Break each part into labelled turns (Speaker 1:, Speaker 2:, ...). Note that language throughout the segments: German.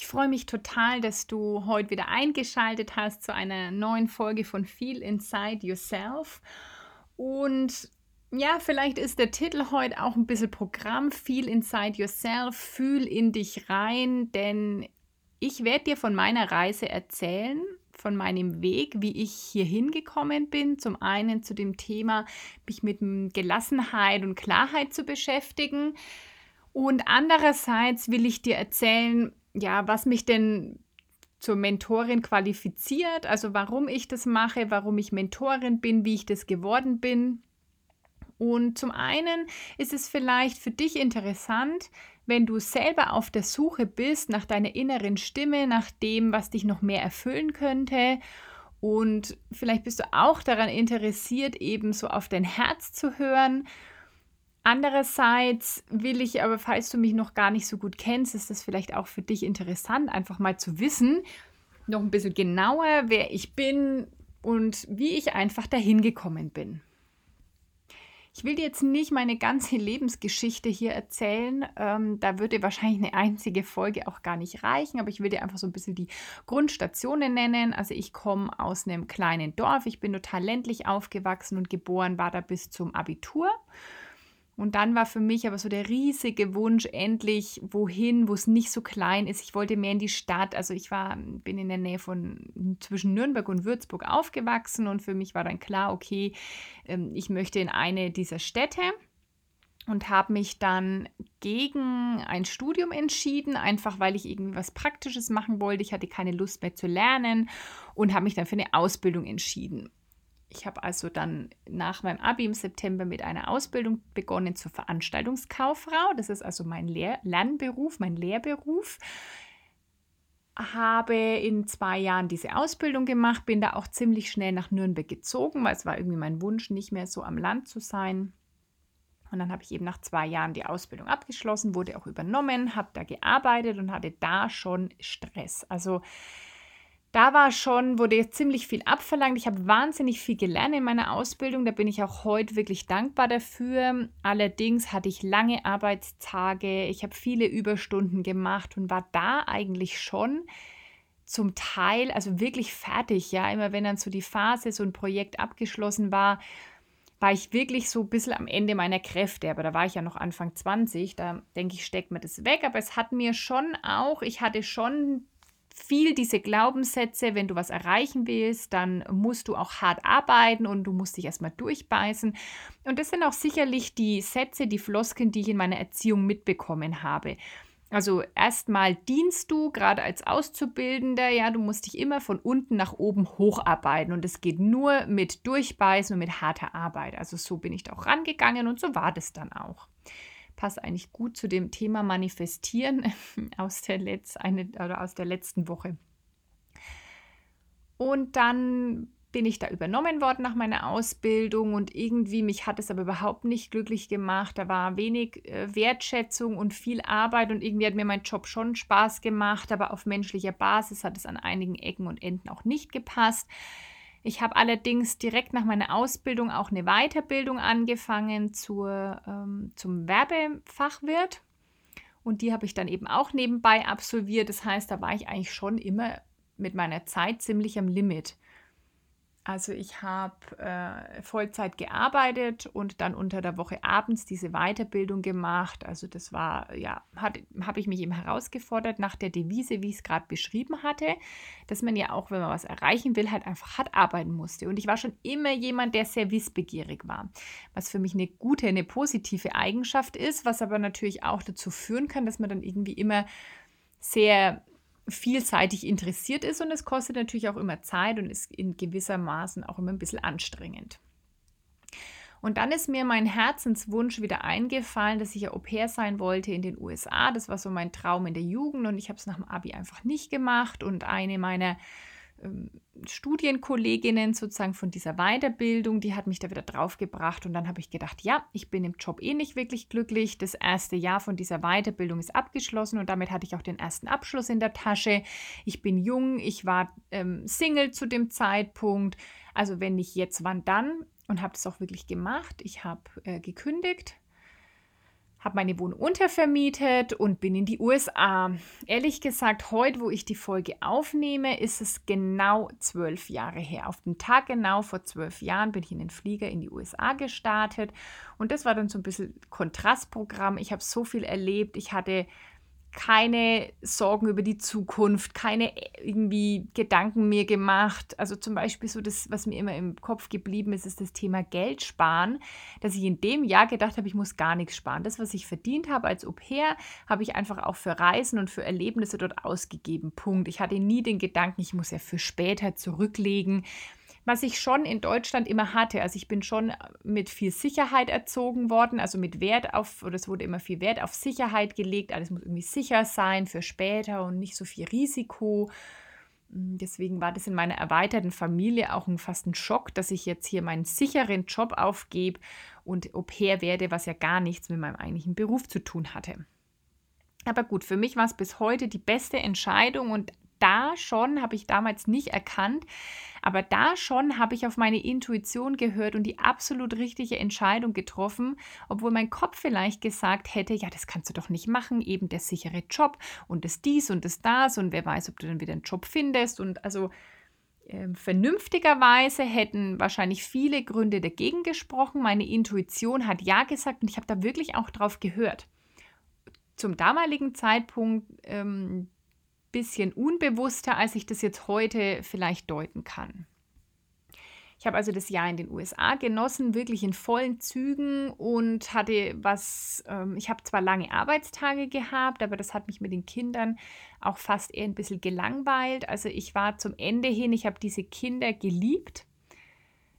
Speaker 1: Ich freue mich total, dass du heute wieder eingeschaltet hast zu einer neuen Folge von Feel Inside Yourself und ja, vielleicht ist der Titel heute auch ein bisschen Programm. Feel inside yourself, fühl in dich rein, denn ich werde dir von meiner Reise erzählen, von meinem Weg, wie ich hier hingekommen bin. Zum einen zu dem Thema, mich mit Gelassenheit und Klarheit zu beschäftigen. Und andererseits will ich dir erzählen, ja, was mich denn zur Mentorin qualifiziert, also warum ich das mache, warum ich Mentorin bin, wie ich das geworden bin und zum einen ist es vielleicht für dich interessant, wenn du selber auf der Suche bist nach deiner inneren Stimme, nach dem, was dich noch mehr erfüllen könnte. Und vielleicht bist du auch daran interessiert, eben so auf dein Herz zu hören. Andererseits will ich aber, falls du mich noch gar nicht so gut kennst, ist das vielleicht auch für dich interessant, einfach mal zu wissen, noch ein bisschen genauer, wer ich bin und wie ich einfach dahin gekommen bin. Ich will dir jetzt nicht meine ganze Lebensgeschichte hier erzählen. Ähm, da würde wahrscheinlich eine einzige Folge auch gar nicht reichen, aber ich will dir einfach so ein bisschen die Grundstationen nennen. Also ich komme aus einem kleinen Dorf. Ich bin total ländlich aufgewachsen und geboren war da bis zum Abitur. Und dann war für mich aber so der riesige Wunsch, endlich wohin, wo es nicht so klein ist. Ich wollte mehr in die Stadt. Also ich war, bin in der Nähe von zwischen Nürnberg und Würzburg aufgewachsen und für mich war dann klar, okay, ähm, ich möchte in eine dieser Städte und habe mich dann gegen ein Studium entschieden, einfach weil ich irgendwie was Praktisches machen wollte. Ich hatte keine Lust mehr zu lernen und habe mich dann für eine Ausbildung entschieden. Ich habe also dann nach meinem Abi im September mit einer Ausbildung begonnen zur Veranstaltungskauffrau. Das ist also mein Lehr Lernberuf, mein Lehrberuf. Habe in zwei Jahren diese Ausbildung gemacht, bin da auch ziemlich schnell nach Nürnberg gezogen, weil es war irgendwie mein Wunsch, nicht mehr so am Land zu sein. Und dann habe ich eben nach zwei Jahren die Ausbildung abgeschlossen, wurde auch übernommen, habe da gearbeitet und hatte da schon Stress. Also da war schon, wurde ziemlich viel abverlangt. Ich habe wahnsinnig viel gelernt in meiner Ausbildung. Da bin ich auch heute wirklich dankbar dafür. Allerdings hatte ich lange Arbeitstage. Ich habe viele Überstunden gemacht und war da eigentlich schon zum Teil, also wirklich fertig. Ja, immer wenn dann so die Phase, so ein Projekt abgeschlossen war, war ich wirklich so ein bisschen am Ende meiner Kräfte. Aber da war ich ja noch Anfang 20. Da denke ich, steckt mir das weg. Aber es hat mir schon auch, ich hatte schon viel diese Glaubenssätze, wenn du was erreichen willst, dann musst du auch hart arbeiten und du musst dich erstmal durchbeißen. Und das sind auch sicherlich die Sätze, die Floskeln, die ich in meiner Erziehung mitbekommen habe. Also erstmal dienst du, gerade als Auszubildender, ja, du musst dich immer von unten nach oben hocharbeiten und es geht nur mit Durchbeißen und mit harter Arbeit. Also so bin ich da auch rangegangen und so war das dann auch passt eigentlich gut zu dem Thema Manifestieren aus der, Letz-, eine, oder aus der letzten Woche. Und dann bin ich da übernommen worden nach meiner Ausbildung und irgendwie mich hat es aber überhaupt nicht glücklich gemacht. Da war wenig äh, Wertschätzung und viel Arbeit und irgendwie hat mir mein Job schon Spaß gemacht, aber auf menschlicher Basis hat es an einigen Ecken und Enden auch nicht gepasst. Ich habe allerdings direkt nach meiner Ausbildung auch eine Weiterbildung angefangen zur, ähm, zum Werbefachwirt. Und die habe ich dann eben auch nebenbei absolviert. Das heißt, da war ich eigentlich schon immer mit meiner Zeit ziemlich am Limit. Also ich habe äh, Vollzeit gearbeitet und dann unter der Woche abends diese Weiterbildung gemacht. Also das war, ja, habe ich mich eben herausgefordert nach der Devise, wie ich es gerade beschrieben hatte, dass man ja auch, wenn man was erreichen will, halt einfach hart arbeiten musste. Und ich war schon immer jemand, der sehr wissbegierig war, was für mich eine gute, eine positive Eigenschaft ist, was aber natürlich auch dazu führen kann, dass man dann irgendwie immer sehr vielseitig interessiert ist und es kostet natürlich auch immer Zeit und ist in gewisser Maßen auch immer ein bisschen anstrengend. Und dann ist mir mein Herzenswunsch wieder eingefallen, dass ich ja Au pair sein wollte in den USA. Das war so mein Traum in der Jugend und ich habe es nach dem Abi einfach nicht gemacht. Und eine meiner Studienkolleginnen sozusagen von dieser Weiterbildung, die hat mich da wieder draufgebracht und dann habe ich gedacht, ja, ich bin im Job eh nicht wirklich glücklich. Das erste Jahr von dieser Weiterbildung ist abgeschlossen und damit hatte ich auch den ersten Abschluss in der Tasche. Ich bin jung, ich war ähm, Single zu dem Zeitpunkt. Also wenn nicht jetzt, wann dann? Und habe das auch wirklich gemacht. Ich habe äh, gekündigt, habe meine Wohnung untervermietet und bin in die USA. Ehrlich gesagt, heute, wo ich die Folge aufnehme, ist es genau zwölf Jahre her. Auf den Tag genau vor zwölf Jahren bin ich in den Flieger in die USA gestartet und das war dann so ein bisschen Kontrastprogramm. Ich habe so viel erlebt. Ich hatte keine Sorgen über die Zukunft, keine irgendwie Gedanken mir gemacht. Also zum Beispiel so das, was mir immer im Kopf geblieben ist, ist das Thema Geld sparen, dass ich in dem Jahr gedacht habe, ich muss gar nichts sparen. Das, was ich verdient habe als Au pair, habe ich einfach auch für Reisen und für Erlebnisse dort ausgegeben. Punkt. Ich hatte nie den Gedanken, ich muss ja für später zurücklegen was ich schon in Deutschland immer hatte. Also ich bin schon mit viel Sicherheit erzogen worden, also mit Wert auf, oder es wurde immer viel Wert auf Sicherheit gelegt. Alles muss irgendwie sicher sein für später und nicht so viel Risiko. Hm, deswegen war das in meiner erweiterten Familie auch ein, fast ein Schock, dass ich jetzt hier meinen sicheren Job aufgebe und Au pair werde, was ja gar nichts mit meinem eigentlichen Beruf zu tun hatte. Aber gut, für mich war es bis heute die beste Entscheidung und da schon, habe ich damals nicht erkannt, aber da schon habe ich auf meine Intuition gehört und die absolut richtige Entscheidung getroffen, obwohl mein Kopf vielleicht gesagt hätte, ja, das kannst du doch nicht machen, eben der sichere Job und das dies und das das und wer weiß, ob du dann wieder einen Job findest und also äh, vernünftigerweise hätten wahrscheinlich viele Gründe dagegen gesprochen. Meine Intuition hat ja gesagt und ich habe da wirklich auch drauf gehört. Zum damaligen Zeitpunkt ähm, bisschen unbewusster, als ich das jetzt heute vielleicht deuten kann. Ich habe also das Jahr in den USA genossen, wirklich in vollen Zügen und hatte was, ähm, ich habe zwar lange Arbeitstage gehabt, aber das hat mich mit den Kindern auch fast eher ein bisschen gelangweilt. Also ich war zum Ende hin, ich habe diese Kinder geliebt.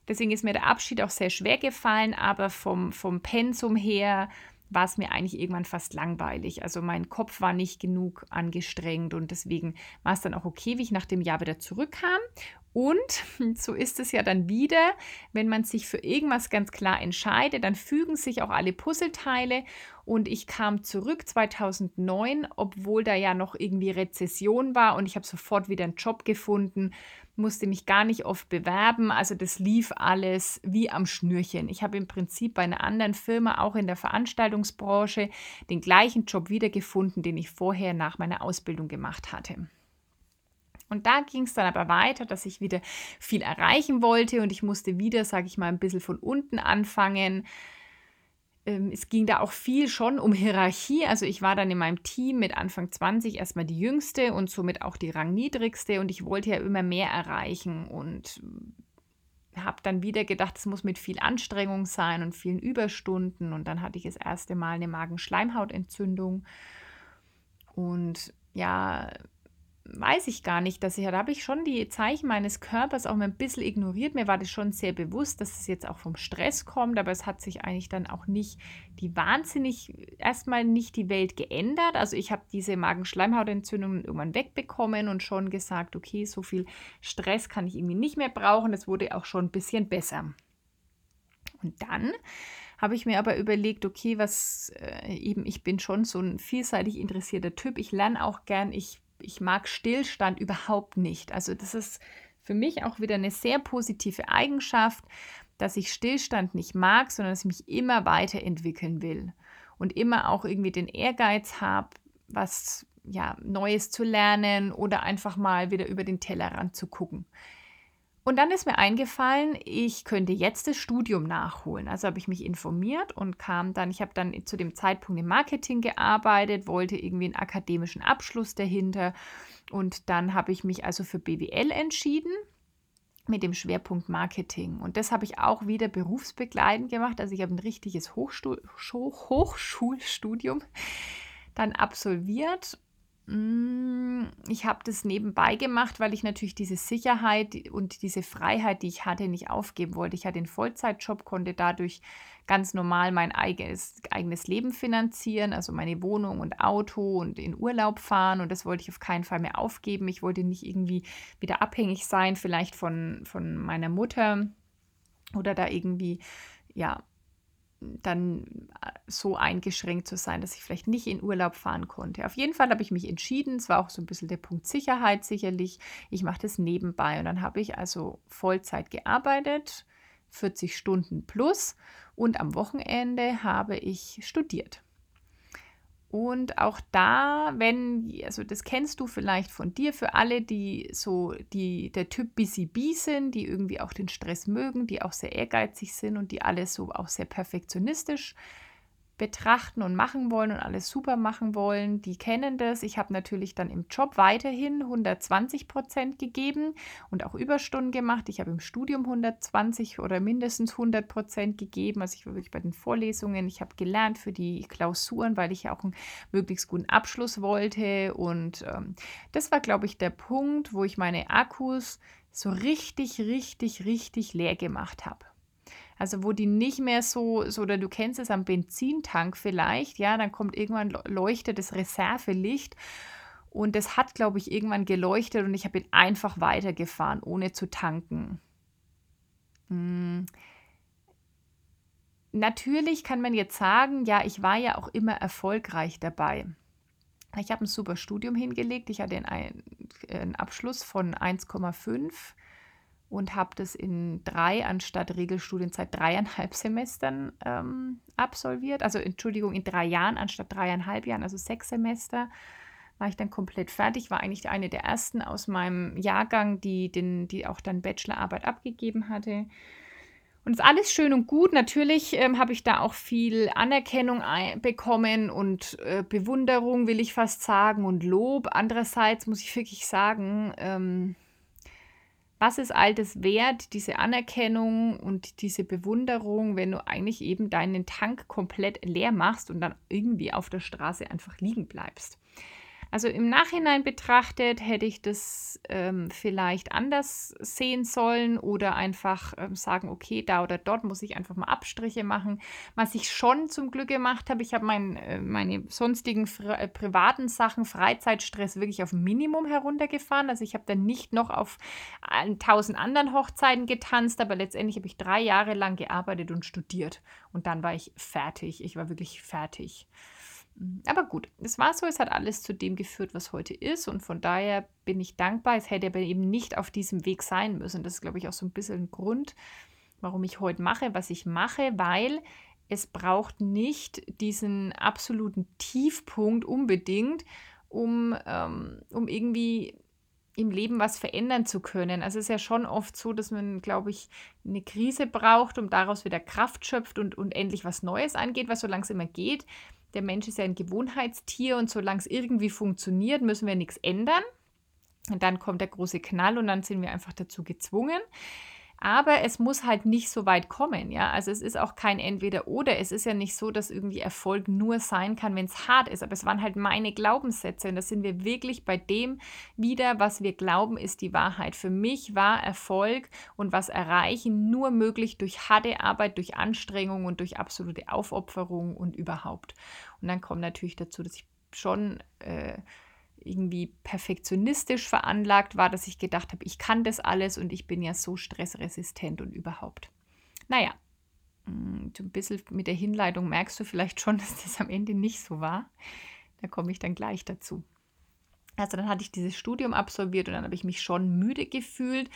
Speaker 1: Deswegen ist mir der Abschied auch sehr schwer gefallen, aber vom, vom Pensum her war es mir eigentlich irgendwann fast langweilig. Also mein Kopf war nicht genug angestrengt und deswegen war es dann auch okay, wie ich nach dem Jahr wieder zurückkam. Und so ist es ja dann wieder, wenn man sich für irgendwas ganz klar entscheidet, dann fügen sich auch alle Puzzleteile. Und ich kam zurück 2009, obwohl da ja noch irgendwie Rezession war und ich habe sofort wieder einen Job gefunden musste mich gar nicht oft bewerben. Also das lief alles wie am Schnürchen. Ich habe im Prinzip bei einer anderen Firma, auch in der Veranstaltungsbranche, den gleichen Job wiedergefunden, den ich vorher nach meiner Ausbildung gemacht hatte. Und da ging es dann aber weiter, dass ich wieder viel erreichen wollte und ich musste wieder, sage ich mal, ein bisschen von unten anfangen es ging da auch viel schon um Hierarchie. Also ich war dann in meinem Team mit Anfang 20 erstmal die jüngste und somit auch die rangniedrigste. Und ich wollte ja immer mehr erreichen und habe dann wieder gedacht, es muss mit viel Anstrengung sein und vielen Überstunden. Und dann hatte ich das erste Mal eine Magenschleimhautentzündung. Und ja, weiß ich gar nicht, dass ich, da habe ich schon die Zeichen meines Körpers auch mal ein bisschen ignoriert. Mir war das schon sehr bewusst, dass es jetzt auch vom Stress kommt, aber es hat sich eigentlich dann auch nicht die wahnsinnig, erstmal nicht die Welt geändert. Also ich habe diese Magenschleimhautentzündung irgendwann wegbekommen und schon gesagt, okay, so viel Stress kann ich irgendwie nicht mehr brauchen. Es wurde auch schon ein bisschen besser. Und dann habe ich mir aber überlegt, okay, was äh, eben, ich bin schon so ein vielseitig interessierter Typ. Ich lerne auch gern, ich ich mag Stillstand überhaupt nicht. Also das ist für mich auch wieder eine sehr positive Eigenschaft, dass ich Stillstand nicht mag, sondern dass ich mich immer weiterentwickeln will und immer auch irgendwie den Ehrgeiz habe, was ja Neues zu lernen oder einfach mal wieder über den Tellerrand zu gucken. Und dann ist mir eingefallen, ich könnte jetzt das Studium nachholen. Also habe ich mich informiert und kam dann, ich habe dann zu dem Zeitpunkt im Marketing gearbeitet, wollte irgendwie einen akademischen Abschluss dahinter. Und dann habe ich mich also für BWL entschieden mit dem Schwerpunkt Marketing. Und das habe ich auch wieder berufsbegleitend gemacht. Also ich habe ein richtiges Hochstuhl Hochschulstudium dann absolviert ich habe das nebenbei gemacht, weil ich natürlich diese Sicherheit und diese Freiheit, die ich hatte, nicht aufgeben wollte. Ich hatte einen Vollzeitjob, konnte dadurch ganz normal mein eigenes, eigenes Leben finanzieren, also meine Wohnung und Auto und in Urlaub fahren. Und das wollte ich auf keinen Fall mehr aufgeben. Ich wollte nicht irgendwie wieder abhängig sein, vielleicht von, von meiner Mutter oder da irgendwie, ja, dann äh, so eingeschränkt zu sein, dass ich vielleicht nicht in Urlaub fahren konnte. Auf jeden Fall habe ich mich entschieden, es war auch so ein bisschen der Punkt Sicherheit sicherlich, ich mache das nebenbei und dann habe ich also Vollzeit gearbeitet, 40 Stunden plus und am Wochenende habe ich studiert. Und auch da, wenn, also das kennst du vielleicht von dir, für alle, die so die, der Typ Bee sind, die irgendwie auch den Stress mögen, die auch sehr ehrgeizig sind und die alle so auch sehr perfektionistisch betrachten und machen wollen und alles super machen wollen, die kennen das. Ich habe natürlich dann im Job weiterhin 120 Prozent gegeben und auch Überstunden gemacht. Ich habe im Studium 120 oder mindestens 100 Prozent gegeben. Also ich war wirklich bei den Vorlesungen. Ich habe gelernt für die Klausuren, weil ich ja auch einen möglichst guten Abschluss wollte. Und ähm, das war, glaube ich, der Punkt, wo ich meine Akkus so richtig, richtig, richtig leer gemacht habe. Also wo die nicht mehr so, so oder du kennst es am Benzintank vielleicht, ja, dann kommt irgendwann leuchtet das Reservelicht und das hat, glaube ich, irgendwann geleuchtet und ich habe ihn einfach weitergefahren, ohne zu tanken. Hm. Natürlich kann man jetzt sagen, ja, ich war ja auch immer erfolgreich dabei. Ich habe ein super Studium hingelegt. Ich hatte einen, einen Abschluss von 1,5 und habe das in drei anstatt Regelstudienzeit dreieinhalb Semestern ähm, absolviert. Also Entschuldigung, in drei Jahren anstatt dreieinhalb Jahren, also sechs Semester war ich dann komplett fertig. War eigentlich eine der ersten aus meinem Jahrgang, die, den, die auch dann Bachelorarbeit abgegeben hatte. Und ist alles schön und gut. Natürlich ähm, habe ich da auch viel Anerkennung bekommen und äh, Bewunderung, will ich fast sagen, und Lob. Andererseits muss ich wirklich sagen, ähm, was ist all das wert, diese Anerkennung und diese Bewunderung, wenn du eigentlich eben deinen Tank komplett leer machst und dann irgendwie auf der Straße einfach liegen bleibst? Also im Nachhinein betrachtet hätte ich das ähm, vielleicht anders sehen sollen oder einfach ähm, sagen, okay, da oder dort muss ich einfach mal Abstriche machen. Was ich schon zum Glück gemacht habe, ich habe mein, äh, meine sonstigen äh, privaten Sachen, Freizeitstress wirklich auf Minimum heruntergefahren. Also ich habe dann nicht noch auf tausend anderen Hochzeiten getanzt, aber letztendlich habe ich drei Jahre lang gearbeitet und studiert und dann war ich fertig. Ich war wirklich fertig. Aber gut, es war so, es hat alles zu dem geführt, was heute ist. Und von daher bin ich dankbar. Es hätte aber eben nicht auf diesem Weg sein müssen. Das ist, glaube ich, auch so ein bisschen ein Grund, warum ich heute mache, was ich mache, weil es braucht nicht diesen absoluten Tiefpunkt unbedingt, um, ähm, um irgendwie im Leben was verändern zu können. Also es ist ja schon oft so, dass man, glaube ich, eine Krise braucht, um daraus wieder Kraft schöpft und, und endlich was Neues angeht, was so langsam immer geht der Mensch ist ja ein Gewohnheitstier und solange es irgendwie funktioniert, müssen wir nichts ändern. Und dann kommt der große Knall und dann sind wir einfach dazu gezwungen. Aber es muss halt nicht so weit kommen, ja. Also es ist auch kein Entweder-Oder. Es ist ja nicht so, dass irgendwie Erfolg nur sein kann, wenn es hart ist. Aber es waren halt meine Glaubenssätze. Und da sind wir wirklich bei dem wieder, was wir glauben, ist die Wahrheit. Für mich war Erfolg und was erreichen nur möglich durch harte Arbeit, durch Anstrengung und durch absolute Aufopferung und überhaupt. Und dann kommt natürlich dazu, dass ich schon. Äh, irgendwie perfektionistisch veranlagt war, dass ich gedacht habe, ich kann das alles und ich bin ja so stressresistent und überhaupt. Naja, mm, so ein bisschen mit der Hinleitung merkst du vielleicht schon, dass das am Ende nicht so war. Da komme ich dann gleich dazu. Also dann hatte ich dieses Studium absolviert und dann habe ich mich schon müde gefühlt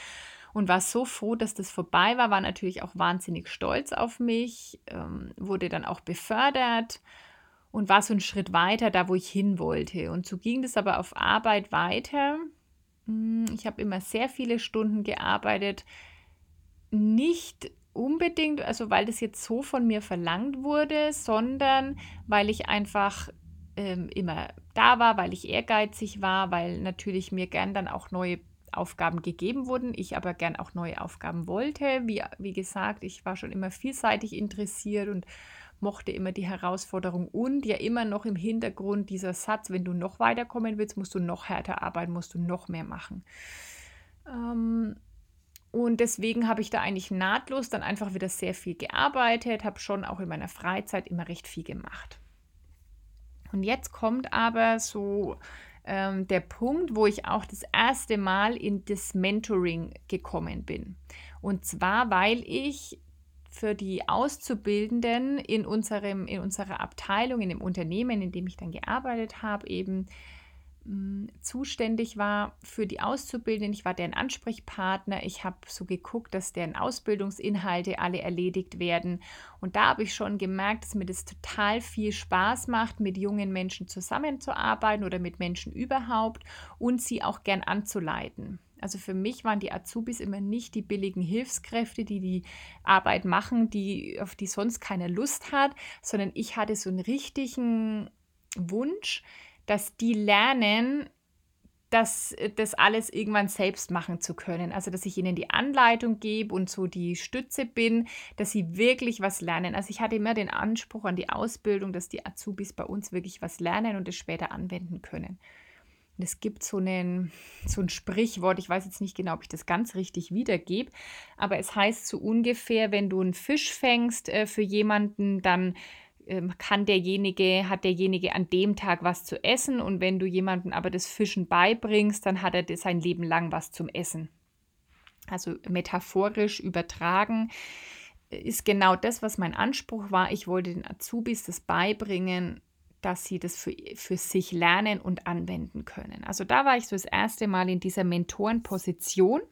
Speaker 1: und war so froh, dass das vorbei war, war natürlich auch wahnsinnig stolz auf mich, ähm, wurde dann auch befördert und war so ein Schritt weiter, da wo ich hin wollte. Und so ging das aber auf Arbeit weiter. Hm, ich habe immer sehr viele Stunden gearbeitet, nicht unbedingt, also weil das jetzt so von mir verlangt wurde, sondern weil ich einfach ähm, immer da war, weil ich ehrgeizig war, weil natürlich mir gern dann auch neue Aufgaben gegeben wurden, ich aber gern auch neue Aufgaben wollte. Wie, wie gesagt, ich war schon immer vielseitig interessiert und mochte immer die Herausforderung und ja immer noch im Hintergrund dieser Satz, wenn du noch weiterkommen willst, musst du noch härter arbeiten, musst du noch mehr machen. Ähm, und deswegen habe ich da eigentlich nahtlos dann einfach wieder sehr viel gearbeitet, habe schon auch in meiner Freizeit immer recht viel gemacht. Und jetzt kommt aber so ähm, der Punkt, wo ich auch das erste Mal in das Mentoring gekommen bin. Und zwar, weil ich für die Auszubildenden in, unserem, in unserer Abteilung, in dem Unternehmen, in dem ich dann gearbeitet habe, eben mh, zuständig war für die Auszubildenden. Ich war deren Ansprechpartner. Ich habe so geguckt, dass deren Ausbildungsinhalte alle erledigt werden. Und da habe ich schon gemerkt, dass mir das total viel Spaß macht, mit jungen Menschen zusammenzuarbeiten oder mit Menschen überhaupt und sie auch gern anzuleiten. Also für mich waren die Azubis immer nicht die billigen Hilfskräfte, die die Arbeit machen, die, auf die sonst keine Lust hat, sondern ich hatte so einen richtigen Wunsch, dass die lernen, das, das alles irgendwann selbst machen zu können. Also, dass ich ihnen die Anleitung gebe und so die Stütze bin, dass sie wirklich was lernen. Also, ich hatte immer den Anspruch an die Ausbildung, dass die Azubis bei uns wirklich was lernen und es später anwenden können. Es gibt so, einen, so ein Sprichwort, ich weiß jetzt nicht genau, ob ich das ganz richtig wiedergebe, aber es heißt so ungefähr, wenn du einen Fisch fängst äh, für jemanden, dann ähm, kann derjenige, hat derjenige an dem Tag was zu essen und wenn du jemandem aber das Fischen beibringst, dann hat er sein Leben lang was zum Essen. Also metaphorisch übertragen äh, ist genau das, was mein Anspruch war. Ich wollte den Azubis das beibringen, dass sie das für, für sich lernen und anwenden können. Also da war ich so das erste Mal in dieser Mentorenposition.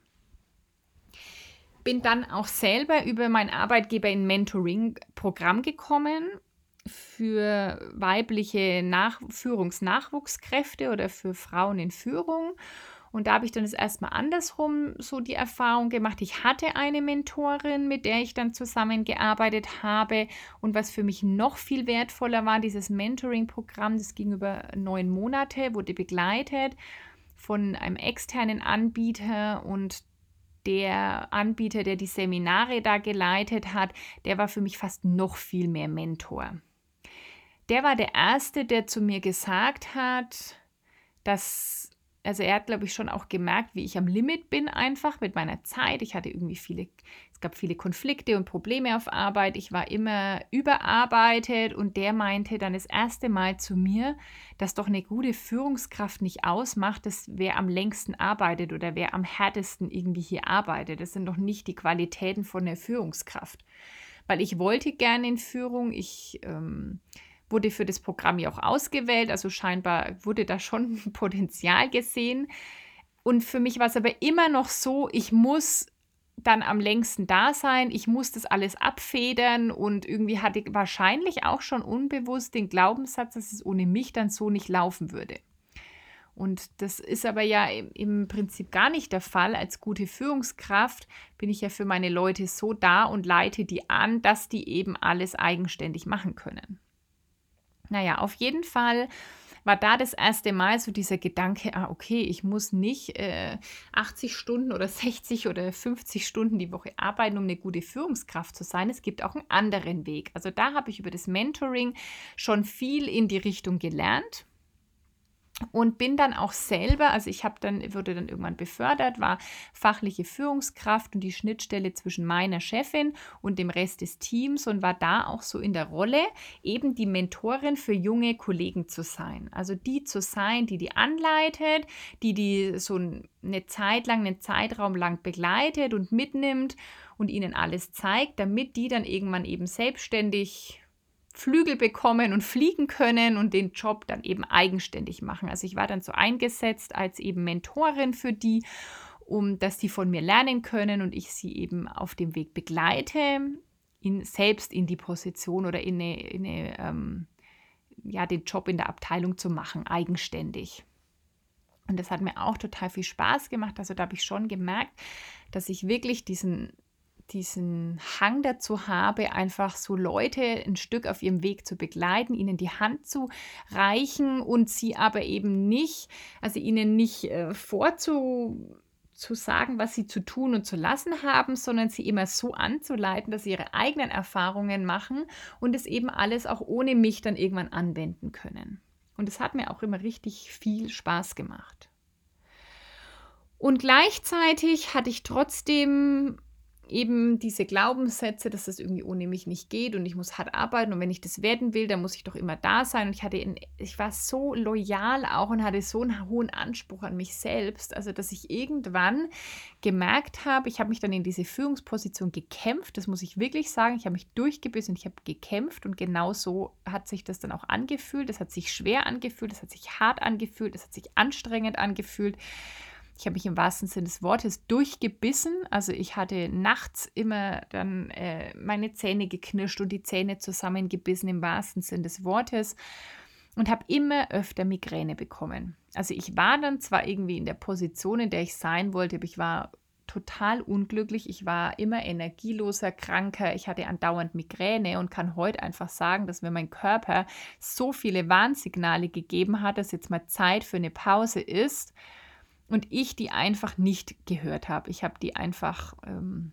Speaker 1: Bin dann auch selber über meinen Arbeitgeber in Mentoring-Programm gekommen für weibliche Nach Führungsnachwuchskräfte oder für Frauen in Führung und da habe ich dann das erstmal andersrum so die Erfahrung gemacht. Ich hatte eine Mentorin, mit der ich dann zusammengearbeitet habe. Und was für mich noch viel wertvoller war, dieses Mentoring-Programm, das ging über neun Monate, wurde begleitet von einem externen Anbieter und der Anbieter, der die Seminare da geleitet hat, der war für mich fast noch viel mehr Mentor. Der war der Erste, der zu mir gesagt hat, dass also er hat, glaube ich, schon auch gemerkt, wie ich am Limit bin einfach mit meiner Zeit. Ich hatte irgendwie viele, es gab viele Konflikte und Probleme auf Arbeit. Ich war immer überarbeitet und der meinte dann das erste Mal zu mir, dass doch eine gute Führungskraft nicht ausmacht, dass wer am längsten arbeitet oder wer am härtesten irgendwie hier arbeitet. Das sind doch nicht die Qualitäten von der Führungskraft. Weil ich wollte gerne in Führung, ich ähm, wurde für das Programm ja auch ausgewählt, also scheinbar wurde da schon Potenzial gesehen. Und für mich war es aber immer noch so, ich muss dann am längsten da sein, ich muss das alles abfedern und irgendwie hatte ich wahrscheinlich auch schon unbewusst den Glaubenssatz, dass es ohne mich dann so nicht laufen würde. Und das ist aber ja im Prinzip gar nicht der Fall. Als gute Führungskraft bin ich ja für meine Leute so da und leite die an, dass die eben alles eigenständig machen können. Naja, auf jeden Fall war da das erste Mal so dieser Gedanke, ah, okay, ich muss nicht äh, 80 Stunden oder 60 oder 50 Stunden die Woche arbeiten, um eine gute Führungskraft zu sein. Es gibt auch einen anderen Weg. Also da habe ich über das Mentoring schon viel in die Richtung gelernt und bin dann auch selber, also ich habe dann wurde dann irgendwann befördert, war fachliche Führungskraft und die Schnittstelle zwischen meiner Chefin und dem Rest des Teams und war da auch so in der Rolle, eben die Mentorin für junge Kollegen zu sein. Also die zu sein, die die anleitet, die die so eine Zeit lang, einen Zeitraum lang begleitet und mitnimmt und ihnen alles zeigt, damit die dann irgendwann eben selbstständig Flügel bekommen und fliegen können und den Job dann eben eigenständig machen. Also ich war dann so eingesetzt als eben Mentorin für die, um dass die von mir lernen können und ich sie eben auf dem Weg begleite, in, selbst in die Position oder in, eine, in eine, ähm, ja, den Job in der Abteilung zu machen, eigenständig. Und das hat mir auch total viel Spaß gemacht. Also da habe ich schon gemerkt, dass ich wirklich diesen diesen Hang dazu habe, einfach so Leute ein Stück auf ihrem Weg zu begleiten, ihnen die Hand zu reichen und sie aber eben nicht, also ihnen nicht äh, vorzu
Speaker 2: zu sagen, was sie zu tun und zu lassen haben, sondern sie immer so anzuleiten, dass sie ihre eigenen Erfahrungen machen und es eben alles auch ohne mich dann irgendwann anwenden können. Und es hat mir auch immer richtig viel Spaß gemacht. Und gleichzeitig hatte ich trotzdem eben diese Glaubenssätze, dass das irgendwie ohne mich nicht geht und ich muss hart arbeiten und wenn ich das werden will, dann muss ich doch immer da sein. Und ich hatte, in, ich war so loyal auch und hatte so einen hohen Anspruch an mich selbst, also dass ich irgendwann gemerkt habe, ich habe mich dann in diese Führungsposition gekämpft, das muss ich wirklich sagen, ich habe mich durchgebissen, ich habe gekämpft und genau so hat sich das dann auch angefühlt. Das hat sich schwer angefühlt, das hat sich hart angefühlt, das hat sich anstrengend angefühlt. Ich habe mich im wahrsten Sinne des Wortes durchgebissen. Also ich hatte nachts immer dann äh, meine Zähne geknirscht und die Zähne zusammengebissen im wahrsten Sinne des Wortes und habe immer öfter Migräne bekommen. Also ich war dann zwar irgendwie in der Position, in der ich sein wollte, aber ich war total unglücklich. Ich war immer energieloser, kranker. Ich hatte andauernd Migräne und kann heute einfach sagen, dass mir mein Körper so viele Warnsignale gegeben hat, dass jetzt mal Zeit für eine Pause ist und ich die einfach nicht gehört habe. Ich habe die einfach, ähm,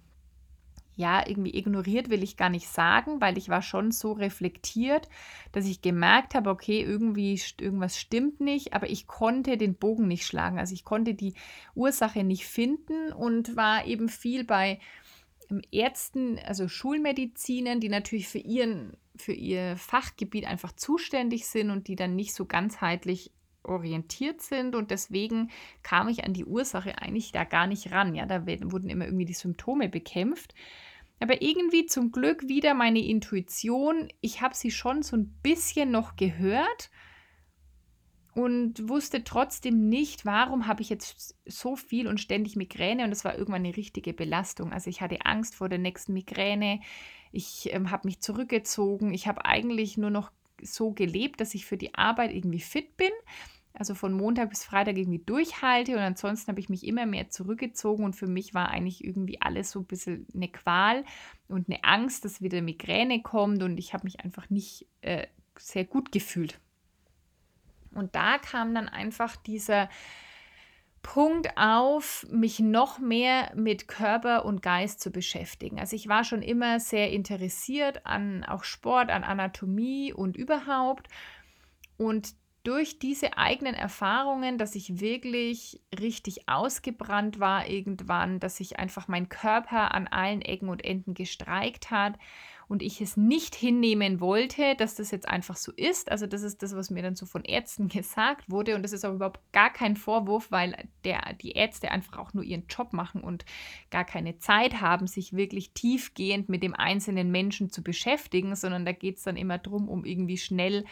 Speaker 2: ja, irgendwie ignoriert, will ich gar nicht sagen, weil ich war schon so reflektiert, dass ich gemerkt habe, okay, irgendwie irgendwas stimmt nicht, aber ich konnte den Bogen nicht schlagen. Also ich konnte die Ursache nicht finden und war eben viel bei ähm, Ärzten, also Schulmedizinen, die natürlich für ihren für ihr Fachgebiet einfach zuständig sind und die dann nicht so ganzheitlich orientiert sind und deswegen kam ich an die Ursache eigentlich da gar nicht ran. Ja, da wurden immer irgendwie die Symptome bekämpft. Aber irgendwie zum Glück wieder meine Intuition. Ich habe sie schon so ein bisschen noch gehört und wusste trotzdem nicht, warum habe ich jetzt so viel und ständig Migräne und das war irgendwann eine richtige Belastung. Also ich hatte Angst vor der nächsten Migräne. Ich ähm, habe mich zurückgezogen. Ich habe eigentlich nur noch so gelebt, dass ich für die Arbeit irgendwie fit bin. Also von Montag bis Freitag irgendwie durchhalte und ansonsten habe ich mich immer mehr zurückgezogen und für mich war eigentlich irgendwie alles so ein bisschen eine Qual und eine Angst, dass wieder Migräne kommt und ich habe mich einfach nicht äh, sehr gut gefühlt. Und da kam dann einfach dieser Punkt auf, mich noch mehr mit Körper und Geist zu beschäftigen. Also ich war schon immer sehr interessiert an auch Sport, an Anatomie und überhaupt. Und durch diese eigenen Erfahrungen, dass ich wirklich richtig ausgebrannt war irgendwann, dass sich einfach mein Körper an allen Ecken und Enden gestreikt hat und ich es nicht hinnehmen wollte, dass das jetzt einfach so ist. Also das ist das, was mir dann so von Ärzten gesagt wurde und das ist auch überhaupt gar kein Vorwurf, weil der, die Ärzte einfach auch nur ihren Job machen und gar keine Zeit haben, sich wirklich tiefgehend mit dem einzelnen Menschen zu beschäftigen, sondern da geht es dann immer darum, um irgendwie schnell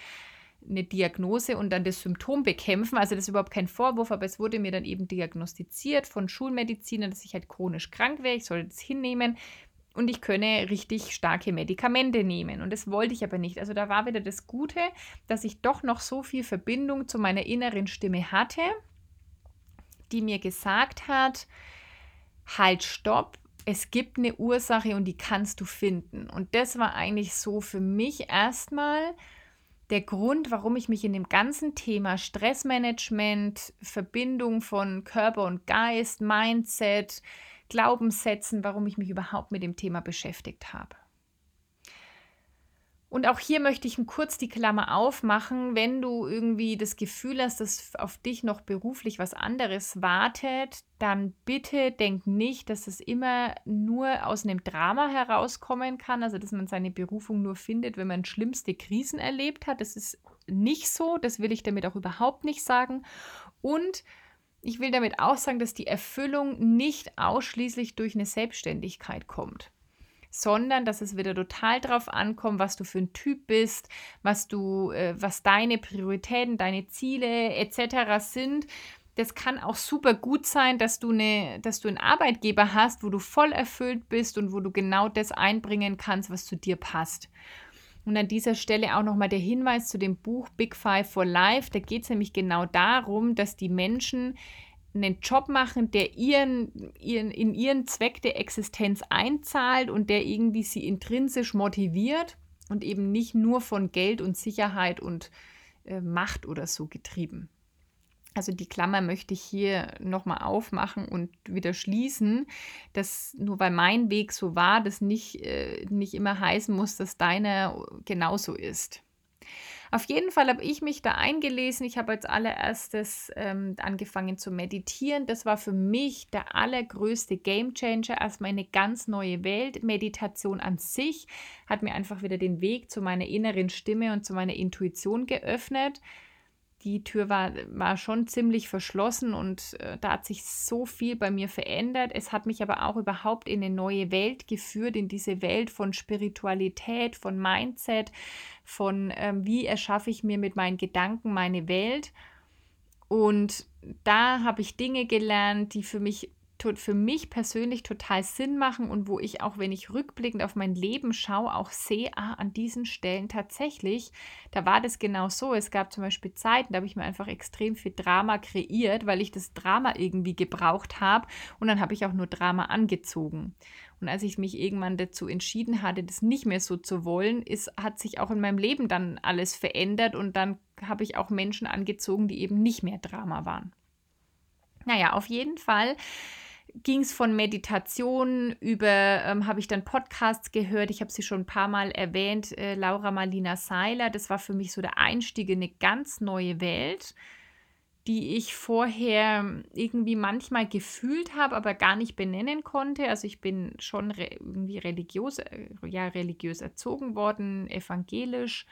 Speaker 2: eine Diagnose und dann das Symptom bekämpfen. Also das ist überhaupt kein Vorwurf, aber es wurde mir dann eben diagnostiziert von Schulmedizinern, dass ich halt chronisch krank wäre. Ich soll das hinnehmen und ich könne richtig starke Medikamente nehmen. Und das wollte ich aber nicht. Also da war wieder das Gute, dass ich doch noch so viel Verbindung zu meiner inneren Stimme hatte, die mir gesagt hat, halt, stopp, es gibt eine Ursache und die kannst du finden. Und das war eigentlich so für mich erstmal der Grund, warum ich mich in dem ganzen Thema Stressmanagement, Verbindung von Körper und Geist, Mindset, Glaubenssätzen, warum ich mich überhaupt mit dem Thema beschäftigt habe. Und auch hier möchte ich kurz die Klammer aufmachen, wenn du irgendwie das Gefühl hast, dass auf dich noch beruflich was anderes wartet, dann bitte denk nicht, dass es immer nur aus einem Drama herauskommen kann, also dass man seine Berufung nur findet, wenn man schlimmste Krisen erlebt hat. Das ist nicht so, das will ich damit auch überhaupt nicht sagen. Und ich will damit auch sagen, dass die Erfüllung nicht ausschließlich durch eine Selbstständigkeit kommt sondern dass es wieder total drauf ankommt, was du für ein Typ bist, was du, äh, was deine Prioritäten, deine Ziele etc. sind. Das kann auch super gut sein, dass du, eine, dass du einen Arbeitgeber hast, wo du voll erfüllt bist und wo du genau das einbringen kannst, was zu dir passt. Und an dieser Stelle auch nochmal der Hinweis zu dem Buch Big Five for Life. Da geht es nämlich genau darum, dass die Menschen einen Job machen, der ihren, ihren, in ihren Zweck der Existenz einzahlt und der irgendwie sie intrinsisch motiviert und eben nicht nur von Geld und Sicherheit und äh, Macht oder so getrieben. Also die Klammer möchte ich hier nochmal aufmachen und wieder schließen, dass nur weil mein Weg so war, das nicht, äh, nicht immer heißen muss, dass deiner genauso ist. Auf jeden Fall habe ich mich da eingelesen. Ich habe als allererstes ähm, angefangen zu meditieren. Das war für mich der allergrößte Gamechanger. Erstmal eine ganz neue Welt. Meditation an sich hat mir einfach wieder den Weg zu meiner inneren Stimme und zu meiner Intuition geöffnet die Tür war, war schon ziemlich verschlossen und äh, da hat sich so viel bei mir verändert. Es hat mich aber auch überhaupt in eine neue Welt geführt, in diese Welt von Spiritualität, von Mindset, von ähm, wie erschaffe ich mir mit meinen Gedanken meine Welt. Und da habe ich Dinge gelernt, die für mich für mich persönlich total Sinn machen und wo ich auch, wenn ich rückblickend auf mein Leben schaue, auch sehe, ah, an diesen Stellen tatsächlich, da war das genau so. Es gab zum Beispiel Zeiten, da habe ich mir einfach extrem viel Drama kreiert, weil ich das Drama irgendwie gebraucht habe und dann habe ich auch nur Drama angezogen. Und als ich mich irgendwann dazu entschieden hatte, das nicht mehr so zu wollen, ist, hat sich auch in meinem Leben dann alles verändert und dann habe ich auch Menschen angezogen, die eben nicht mehr Drama waren. Naja, auf jeden Fall ging es von Meditation über, ähm, habe ich dann Podcasts gehört, ich habe sie schon ein paar Mal erwähnt, äh, Laura Marlina Seiler, das war für mich so der Einstieg in eine ganz neue Welt, die ich vorher irgendwie manchmal gefühlt habe, aber gar nicht benennen konnte. Also ich bin schon re irgendwie religiös, äh, ja, religiös erzogen worden, evangelisch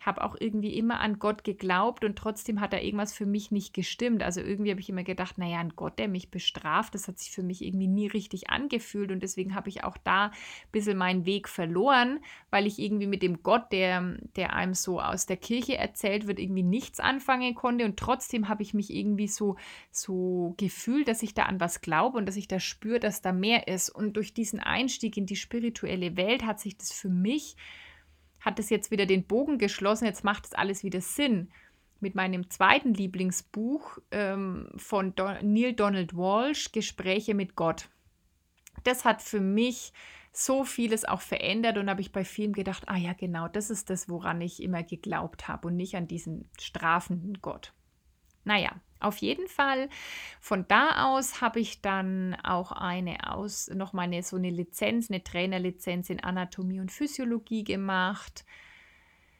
Speaker 2: habe auch irgendwie immer an Gott geglaubt und trotzdem hat da irgendwas für mich nicht gestimmt. Also irgendwie habe ich immer gedacht, naja, ein Gott, der mich bestraft, das hat sich für mich irgendwie nie richtig angefühlt und deswegen habe ich auch da ein bisschen meinen Weg verloren, weil ich irgendwie mit dem Gott, der, der einem so aus der Kirche erzählt wird, irgendwie nichts anfangen konnte und trotzdem habe ich mich irgendwie so, so gefühlt, dass ich da an was glaube und dass ich da spüre, dass da mehr ist. Und durch diesen Einstieg in die spirituelle Welt hat sich das für mich hat es jetzt wieder den Bogen geschlossen, jetzt macht es alles wieder Sinn. Mit meinem zweiten Lieblingsbuch ähm, von Don Neil Donald Walsh, Gespräche mit Gott. Das hat für mich so vieles auch verändert und habe ich bei vielen gedacht, ah ja, genau, das ist das, woran ich immer geglaubt habe und nicht an diesen strafenden Gott. Naja, auf jeden Fall, von da aus habe ich dann auch eine aus, noch mal eine, so eine Lizenz, eine Trainerlizenz in Anatomie und Physiologie gemacht.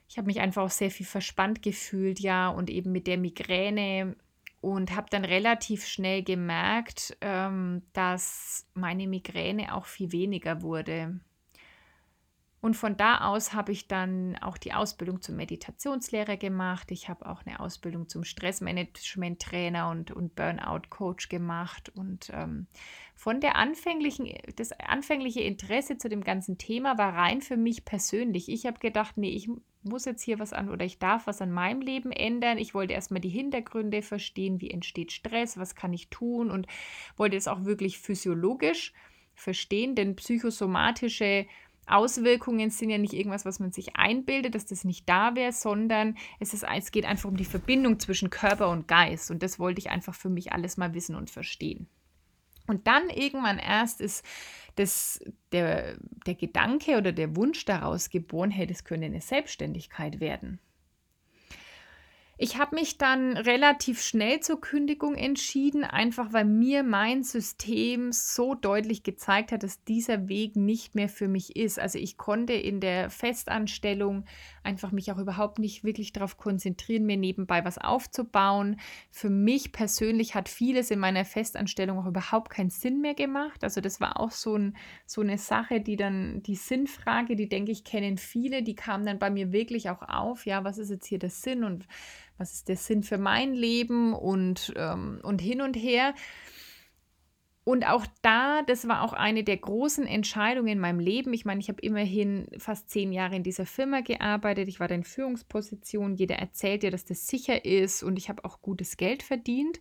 Speaker 2: Ich habe mich einfach auch sehr viel verspannt gefühlt, ja, und eben mit der Migräne und habe dann relativ schnell gemerkt, ähm, dass meine Migräne auch viel weniger wurde. Und von da aus habe ich dann auch die Ausbildung zum Meditationslehrer gemacht. Ich habe auch eine Ausbildung zum Stressmanagement-Trainer und, und Burnout-Coach gemacht. Und ähm, von der anfänglichen, das anfängliche Interesse zu dem ganzen Thema war rein für mich persönlich. Ich habe gedacht, nee, ich muss jetzt hier was an oder ich darf was an meinem Leben ändern. Ich wollte erstmal die Hintergründe verstehen, wie entsteht Stress, was kann ich tun und wollte es auch wirklich physiologisch verstehen, denn psychosomatische Auswirkungen sind ja nicht irgendwas, was man sich einbildet, dass das nicht da wäre, sondern es, ist, es geht einfach um die Verbindung zwischen Körper und Geist. Und das wollte ich einfach für mich alles mal wissen und verstehen. Und dann irgendwann erst ist das, der, der Gedanke oder der Wunsch daraus geboren, hey, das könnte eine Selbstständigkeit werden. Ich habe mich dann relativ schnell zur Kündigung entschieden, einfach weil mir mein System so deutlich gezeigt hat, dass dieser Weg nicht mehr für mich ist. Also ich konnte in der Festanstellung einfach mich auch überhaupt nicht wirklich darauf konzentrieren, mir nebenbei was aufzubauen. Für mich persönlich hat vieles in meiner Festanstellung auch überhaupt keinen Sinn mehr gemacht. Also das war auch so, ein, so eine Sache, die dann die Sinnfrage, die denke ich kennen viele, die kam dann bei mir wirklich auch auf. Ja, was ist jetzt hier der Sinn und was ist der Sinn für mein Leben und, ähm, und hin und her. Und auch da, das war auch eine der großen Entscheidungen in meinem Leben. Ich meine, ich habe immerhin fast zehn Jahre in dieser Firma gearbeitet. Ich war da in Führungsposition. Jeder erzählt dir, dass das sicher ist und ich habe auch gutes Geld verdient.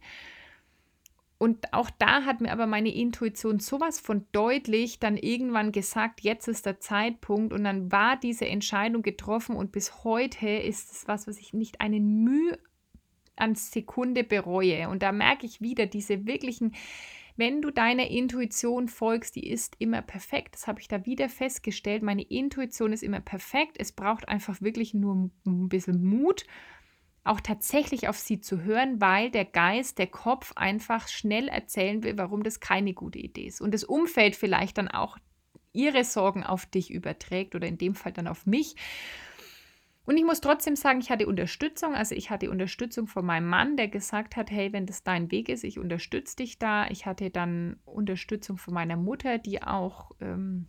Speaker 2: Und auch da hat mir aber meine Intuition sowas von deutlich dann irgendwann gesagt, jetzt ist der Zeitpunkt. Und dann war diese Entscheidung getroffen und bis heute ist es was, was ich nicht einen Mühe an Sekunde bereue. Und da merke ich wieder diese wirklichen, wenn du deiner Intuition folgst, die ist immer perfekt. Das habe ich da wieder festgestellt. Meine Intuition ist immer perfekt. Es braucht einfach wirklich nur ein bisschen Mut auch tatsächlich auf sie zu hören, weil der Geist, der Kopf einfach schnell erzählen will, warum das keine gute Idee ist. Und das Umfeld vielleicht dann auch ihre Sorgen auf dich überträgt oder in dem Fall dann auf mich. Und ich muss trotzdem sagen, ich hatte Unterstützung. Also ich hatte Unterstützung von meinem Mann, der gesagt hat, hey, wenn das dein Weg ist, ich unterstütze dich da. Ich hatte dann Unterstützung von meiner Mutter, die auch ähm,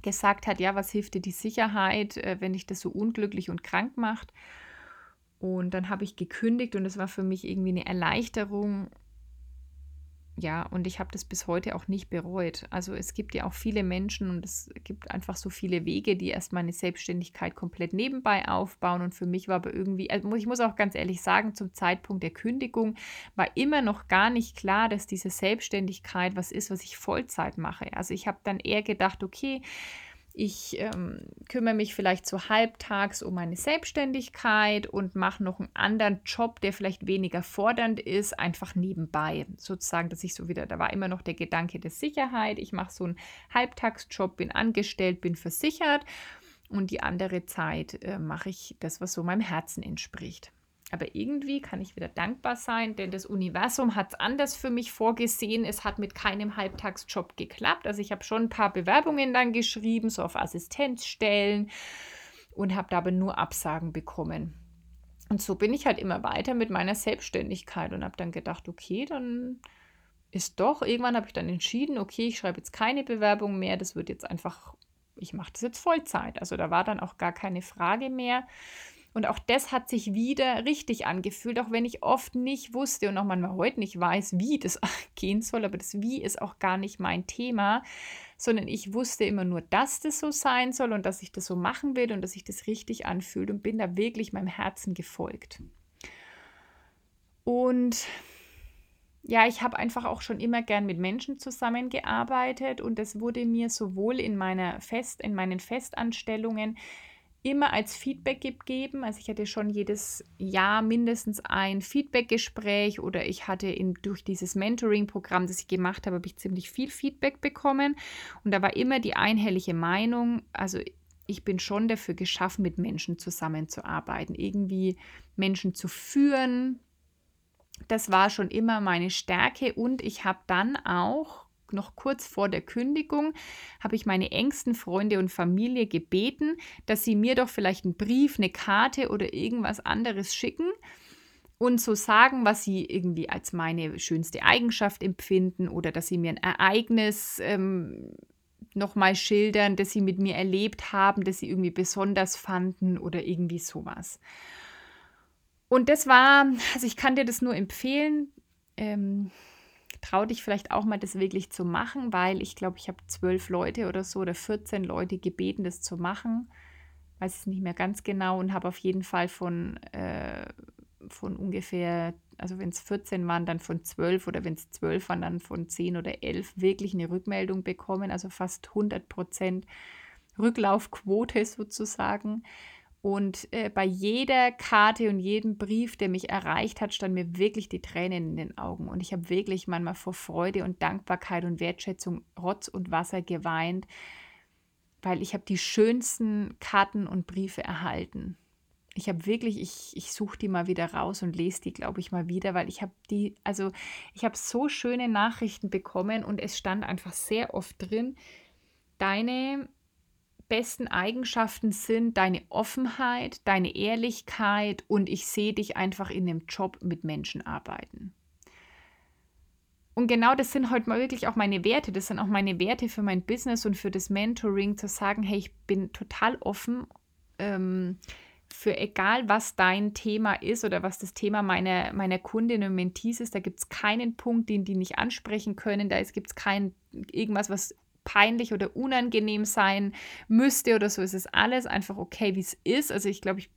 Speaker 2: gesagt hat, ja, was hilft dir die Sicherheit, äh, wenn dich das so unglücklich und krank macht. Und dann habe ich gekündigt und es war für mich irgendwie eine Erleichterung. Ja, und ich habe das bis heute auch nicht bereut. Also es gibt ja auch viele Menschen und es gibt einfach so viele Wege, die erst meine Selbstständigkeit komplett nebenbei aufbauen. Und für mich war aber irgendwie, also ich muss auch ganz ehrlich sagen, zum Zeitpunkt der Kündigung war immer noch gar nicht klar, dass diese Selbstständigkeit was ist, was ich Vollzeit mache. Also ich habe dann eher gedacht, okay, ich ähm, kümmere mich vielleicht so halbtags um meine Selbstständigkeit und mache noch einen anderen Job, der vielleicht weniger fordernd ist, einfach nebenbei. Sozusagen, dass ich so wieder, da war immer noch der Gedanke der Sicherheit. Ich mache so einen Halbtagsjob, bin angestellt, bin versichert und die andere Zeit äh, mache ich das, was so meinem Herzen entspricht. Aber irgendwie kann ich wieder dankbar sein, denn das Universum hat es anders für mich vorgesehen. Es hat mit keinem Halbtagsjob geklappt. Also ich habe schon ein paar Bewerbungen dann geschrieben, so auf Assistenzstellen und habe da aber nur Absagen bekommen. Und so bin ich halt immer weiter mit meiner Selbstständigkeit und habe dann gedacht, okay, dann ist doch, irgendwann habe ich dann entschieden, okay, ich schreibe jetzt keine Bewerbung mehr, das wird jetzt einfach, ich mache das jetzt Vollzeit. Also da war dann auch gar keine Frage mehr. Und auch das hat sich wieder richtig angefühlt, auch wenn ich oft nicht wusste und auch manchmal heute nicht weiß, wie das gehen soll. Aber das Wie ist auch gar nicht mein Thema, sondern ich wusste immer nur, dass das so sein soll und dass ich das so machen will und dass sich das richtig anfühlt und bin da wirklich meinem Herzen gefolgt. Und ja, ich habe einfach auch schon immer gern mit Menschen zusammengearbeitet und es wurde mir sowohl in meiner Fest, in meinen Festanstellungen immer als Feedback gegeben. Also ich hatte schon jedes Jahr mindestens ein Feedbackgespräch oder ich hatte in, durch dieses Mentoring-Programm, das ich gemacht habe, habe ich ziemlich viel Feedback bekommen. Und da war immer die einhellige Meinung, also ich bin schon dafür geschaffen, mit Menschen zusammenzuarbeiten, irgendwie Menschen zu führen. Das war schon immer meine Stärke und ich habe dann auch noch kurz vor der Kündigung habe ich meine engsten Freunde und Familie gebeten, dass sie mir doch vielleicht einen Brief, eine Karte oder irgendwas anderes schicken und so sagen, was sie irgendwie als meine schönste Eigenschaft empfinden oder dass sie mir ein Ereignis ähm, nochmal schildern, das sie mit mir erlebt haben, das sie irgendwie besonders fanden oder irgendwie sowas. Und das war, also ich kann dir das nur empfehlen. Ähm, trau dich vielleicht auch mal, das wirklich zu machen, weil ich glaube, ich habe zwölf Leute oder so oder 14 Leute gebeten, das zu machen. Weiß es nicht mehr ganz genau und habe auf jeden Fall von, äh, von ungefähr, also wenn es 14 waren, dann von 12 oder wenn es 12 waren, dann von 10 oder 11 wirklich eine Rückmeldung bekommen, also fast 100 Prozent Rücklaufquote sozusagen. Und äh, bei jeder Karte und jedem Brief, der mich erreicht hat, standen mir wirklich die Tränen in den Augen. Und ich habe wirklich manchmal vor Freude und Dankbarkeit und Wertschätzung Rotz und Wasser geweint, weil ich habe die schönsten Karten und Briefe erhalten. Ich habe wirklich, ich, ich suche die mal wieder raus und lese die, glaube ich, mal wieder, weil ich habe die, also ich habe so schöne Nachrichten bekommen und es stand einfach sehr oft drin, deine besten Eigenschaften sind deine Offenheit, deine Ehrlichkeit und ich sehe dich einfach in dem Job mit Menschen arbeiten. Und genau das sind heute mal wirklich auch meine Werte. Das sind auch meine Werte für mein Business und für das Mentoring, zu sagen, hey, ich bin total offen ähm, für egal, was dein Thema ist oder was das Thema meiner, meiner Kundinnen und Mentees ist. Da gibt es keinen Punkt, den die nicht ansprechen können. Da gibt es kein irgendwas, was peinlich oder unangenehm sein müsste oder so. Es ist alles einfach okay, wie es ist. Also ich glaube, ich,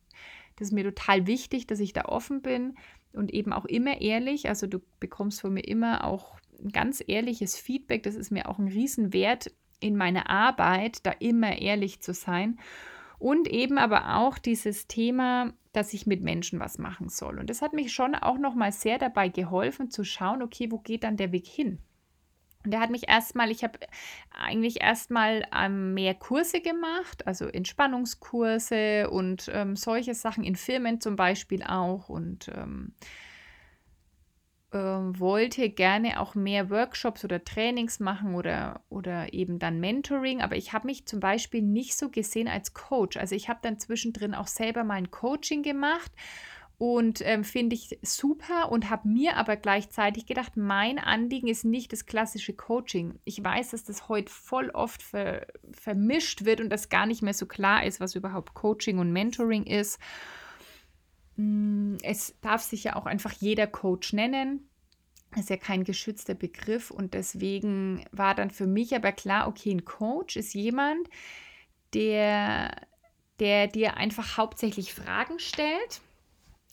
Speaker 2: das ist mir total wichtig, dass ich da offen bin und eben auch immer ehrlich. Also du bekommst von mir immer auch ganz ehrliches Feedback. Das ist mir auch ein Riesenwert in meiner Arbeit, da immer ehrlich zu sein. Und eben aber auch dieses Thema, dass ich mit Menschen was machen soll. Und das hat mich schon auch nochmal sehr dabei geholfen zu schauen, okay, wo geht dann der Weg hin? Und er hat mich erstmal, ich habe eigentlich erstmal ähm, mehr Kurse gemacht, also Entspannungskurse und ähm, solche Sachen in Firmen zum Beispiel auch und ähm, äh, wollte gerne auch mehr Workshops oder Trainings machen oder, oder eben dann Mentoring, aber ich habe mich zum Beispiel nicht so gesehen als Coach. Also ich habe dann zwischendrin auch selber mal ein Coaching gemacht und ähm, finde ich super und habe mir aber gleichzeitig gedacht, mein Anliegen ist nicht das klassische Coaching. Ich weiß, dass das heute voll oft ver vermischt wird und das gar nicht mehr so klar ist, was überhaupt Coaching und Mentoring ist. Mm, es darf sich ja auch einfach jeder Coach nennen. Ist ja kein geschützter Begriff und deswegen war dann für mich aber klar, okay, ein Coach ist jemand, der, der dir einfach hauptsächlich Fragen stellt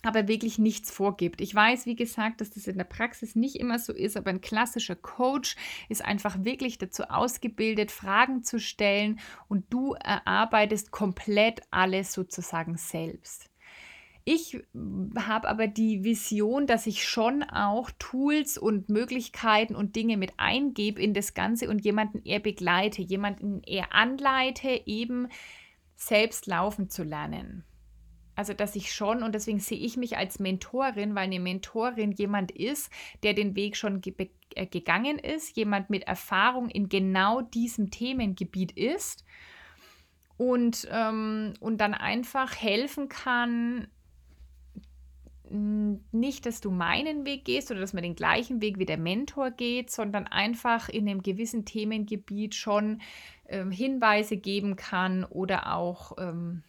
Speaker 2: aber wirklich nichts vorgibt. Ich weiß, wie gesagt, dass das in der Praxis nicht immer so ist, aber ein klassischer Coach ist einfach wirklich dazu ausgebildet, Fragen zu stellen und du erarbeitest komplett alles sozusagen selbst. Ich habe aber die Vision, dass ich schon auch Tools und Möglichkeiten und Dinge mit eingebe in das Ganze und jemanden eher begleite, jemanden eher anleite, eben selbst laufen zu lernen. Also, dass ich schon, und deswegen sehe ich mich als Mentorin, weil eine Mentorin jemand ist, der den Weg schon ge äh, gegangen ist, jemand mit Erfahrung in genau diesem Themengebiet ist und, ähm, und dann einfach helfen kann, nicht, dass du meinen Weg gehst oder dass man den gleichen Weg wie der Mentor geht, sondern einfach in einem gewissen Themengebiet schon ähm, Hinweise geben kann oder auch ähm,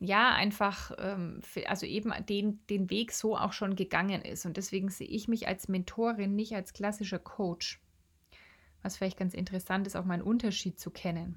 Speaker 2: ja, einfach, ähm, also eben den, den Weg so auch schon gegangen ist. Und deswegen sehe ich mich als Mentorin nicht als klassischer Coach. Was vielleicht ganz interessant ist, auch mal einen Unterschied zu kennen.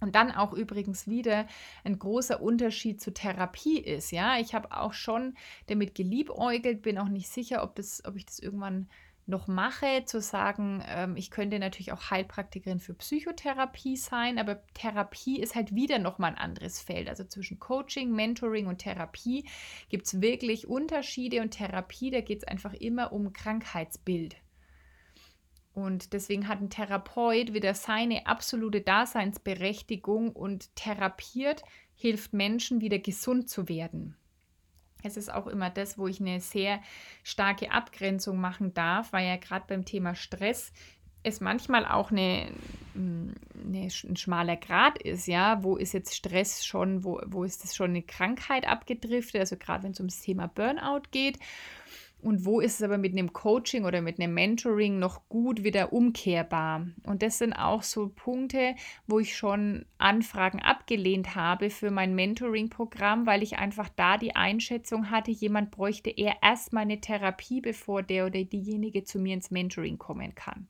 Speaker 2: Und dann auch übrigens wieder ein großer Unterschied zu Therapie ist. Ja, ich habe auch schon damit geliebäugelt, bin auch nicht sicher, ob, das, ob ich das irgendwann noch mache, zu sagen, ähm, ich könnte natürlich auch Heilpraktikerin für Psychotherapie sein, aber Therapie ist halt wieder nochmal ein anderes Feld. Also zwischen Coaching, Mentoring und Therapie gibt es wirklich Unterschiede und Therapie, da geht es einfach immer um Krankheitsbild. Und deswegen hat ein Therapeut wieder seine absolute Daseinsberechtigung und therapiert, hilft Menschen wieder gesund zu werden. Es ist auch immer das, wo ich eine sehr starke Abgrenzung machen darf, weil ja gerade beim Thema Stress es manchmal auch eine, mm, eine, ein schmaler Grad ist, ja, wo ist jetzt Stress schon, wo, wo ist das schon eine Krankheit abgedriftet, also gerade wenn es ums Thema Burnout geht und wo ist es aber mit einem Coaching oder mit einem Mentoring noch gut wieder umkehrbar? Und das sind auch so Punkte, wo ich schon Anfragen abgelehnt habe für mein Mentoring-Programm, weil ich einfach da die Einschätzung hatte, jemand bräuchte eher erstmal eine Therapie, bevor der oder diejenige zu mir ins Mentoring kommen kann.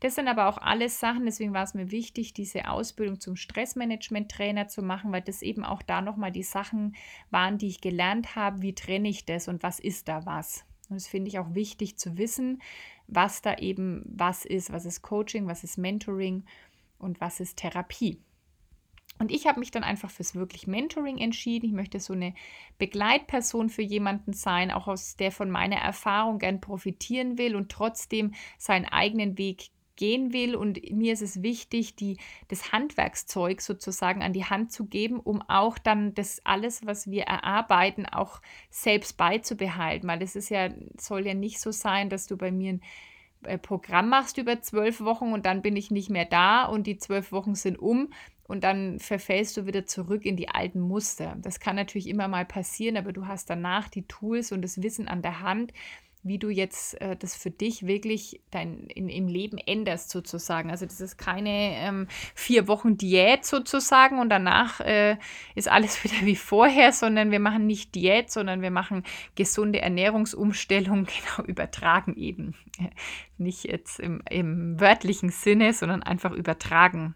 Speaker 2: Das sind aber auch alles Sachen, deswegen war es mir wichtig, diese Ausbildung zum Stressmanagement-Trainer zu machen, weil das eben auch da nochmal die Sachen waren, die ich gelernt habe, wie trenne ich das und was ist da was. Und das finde ich auch wichtig zu wissen, was da eben was ist, was ist Coaching, was ist Mentoring und was ist Therapie. Und ich habe mich dann einfach fürs wirklich Mentoring entschieden. Ich möchte so eine Begleitperson für jemanden sein, auch aus der von meiner Erfahrung gern profitieren will und trotzdem seinen eigenen Weg gehen will. Und mir ist es wichtig, die, das Handwerkszeug sozusagen an die Hand zu geben, um auch dann das alles, was wir erarbeiten, auch selbst beizubehalten. Weil es ist ja, soll ja nicht so sein, dass du bei mir ein äh, Programm machst über zwölf Wochen und dann bin ich nicht mehr da und die zwölf Wochen sind um und dann verfällst du wieder zurück in die alten Muster. Das kann natürlich immer mal passieren, aber du hast danach die Tools und das Wissen an der Hand, wie du jetzt äh, das für dich wirklich dein, in, im Leben änderst sozusagen. Also das ist keine ähm, vier Wochen Diät sozusagen und danach äh, ist alles wieder wie vorher, sondern wir machen nicht Diät, sondern wir machen gesunde Ernährungsumstellung, genau übertragen eben. Nicht jetzt im, im wörtlichen Sinne, sondern einfach übertragen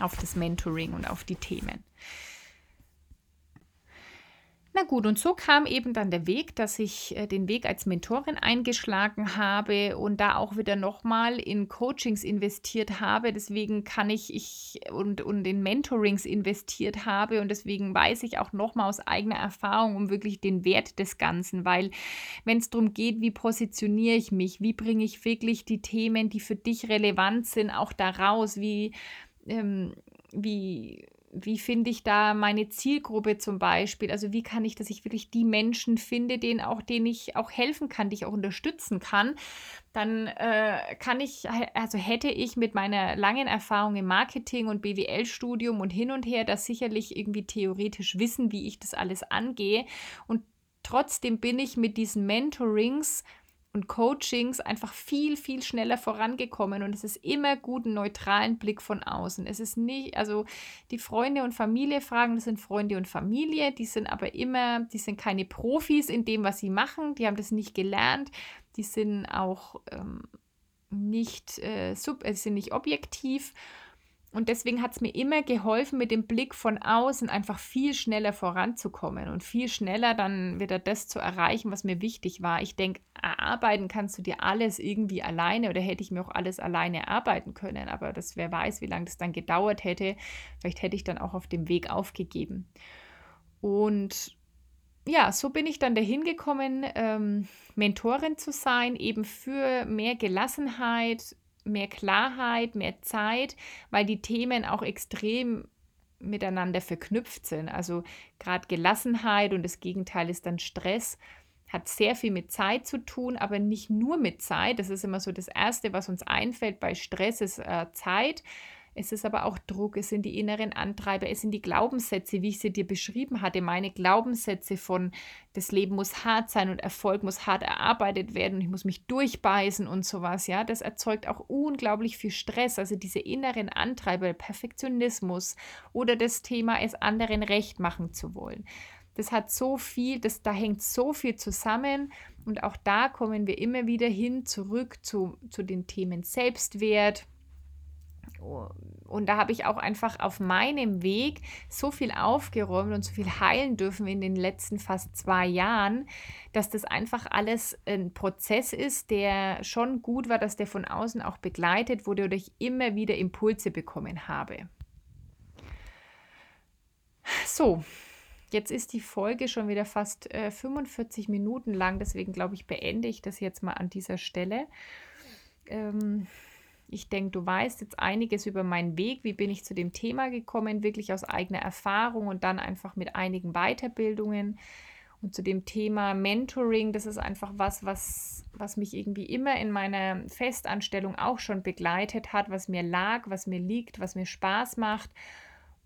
Speaker 2: auf das Mentoring und auf die Themen. Na gut, und so kam eben dann der Weg, dass ich äh, den Weg als Mentorin eingeschlagen habe und da auch wieder nochmal in Coachings investiert habe. Deswegen kann ich, ich und, und in Mentorings investiert habe und deswegen weiß ich auch nochmal aus eigener Erfahrung um wirklich den Wert des Ganzen, weil wenn es darum geht, wie positioniere ich mich, wie bringe ich wirklich die Themen, die für dich relevant sind, auch da raus, wie, ähm, wie wie finde ich da meine Zielgruppe zum Beispiel? Also wie kann ich, dass ich wirklich die Menschen finde, denen auch, denen ich auch helfen kann, die ich auch unterstützen kann? Dann äh, kann ich, also hätte ich mit meiner langen Erfahrung im Marketing und BWL-Studium und hin und her das sicherlich irgendwie theoretisch wissen, wie ich das alles angehe. Und trotzdem bin ich mit diesen Mentorings und Coachings einfach viel, viel schneller vorangekommen und es ist immer gut, einen neutralen Blick von außen. Es ist nicht, also die Freunde und Familie fragen, das sind Freunde und Familie, die sind aber immer, die sind keine Profis in dem, was sie machen, die haben das nicht gelernt, die sind auch ähm, nicht, äh, sub, äh, sind nicht objektiv und deswegen hat es mir immer geholfen, mit dem Blick von außen einfach viel schneller voranzukommen und viel schneller dann wieder das zu erreichen, was mir wichtig war. Ich denke, erarbeiten kannst du dir alles irgendwie alleine oder hätte ich mir auch alles alleine erarbeiten können. Aber das, wer weiß, wie lange das dann gedauert hätte. Vielleicht hätte ich dann auch auf dem Weg aufgegeben. Und ja, so bin ich dann dahin gekommen, ähm, Mentorin zu sein, eben für mehr Gelassenheit, mehr Klarheit, mehr Zeit, weil die Themen auch extrem miteinander verknüpft sind. Also gerade Gelassenheit und das Gegenteil ist dann Stress hat sehr viel mit Zeit zu tun, aber nicht nur mit Zeit. Das ist immer so das Erste, was uns einfällt bei Stress, ist äh, Zeit. Es ist aber auch Druck, es sind die inneren Antreiber, es sind die Glaubenssätze, wie ich sie dir beschrieben hatte, meine Glaubenssätze von das Leben muss hart sein und Erfolg muss hart erarbeitet werden und ich muss mich durchbeißen und sowas, ja, das erzeugt auch unglaublich viel Stress, also diese inneren Antreiber, Perfektionismus oder das Thema, es anderen recht machen zu wollen. Das hat so viel, das, da hängt so viel zusammen und auch da kommen wir immer wieder hin zurück zu, zu den Themen Selbstwert, und da habe ich auch einfach auf meinem Weg so viel aufgeräumt und so viel heilen dürfen in den letzten fast zwei Jahren, dass das einfach alles ein Prozess ist, der schon gut war, dass der von außen auch begleitet wurde oder ich immer wieder Impulse bekommen habe. So, jetzt ist die Folge schon wieder fast äh, 45 Minuten lang, deswegen glaube ich, beende ich das jetzt mal an dieser Stelle. Ähm, ich denke, du weißt jetzt einiges über meinen Weg, wie bin ich zu dem Thema gekommen, wirklich aus eigener Erfahrung und dann einfach mit einigen Weiterbildungen. Und zu dem Thema Mentoring, das ist einfach was, was, was mich irgendwie immer in meiner Festanstellung auch schon begleitet hat, was mir lag, was mir liegt, was mir Spaß macht.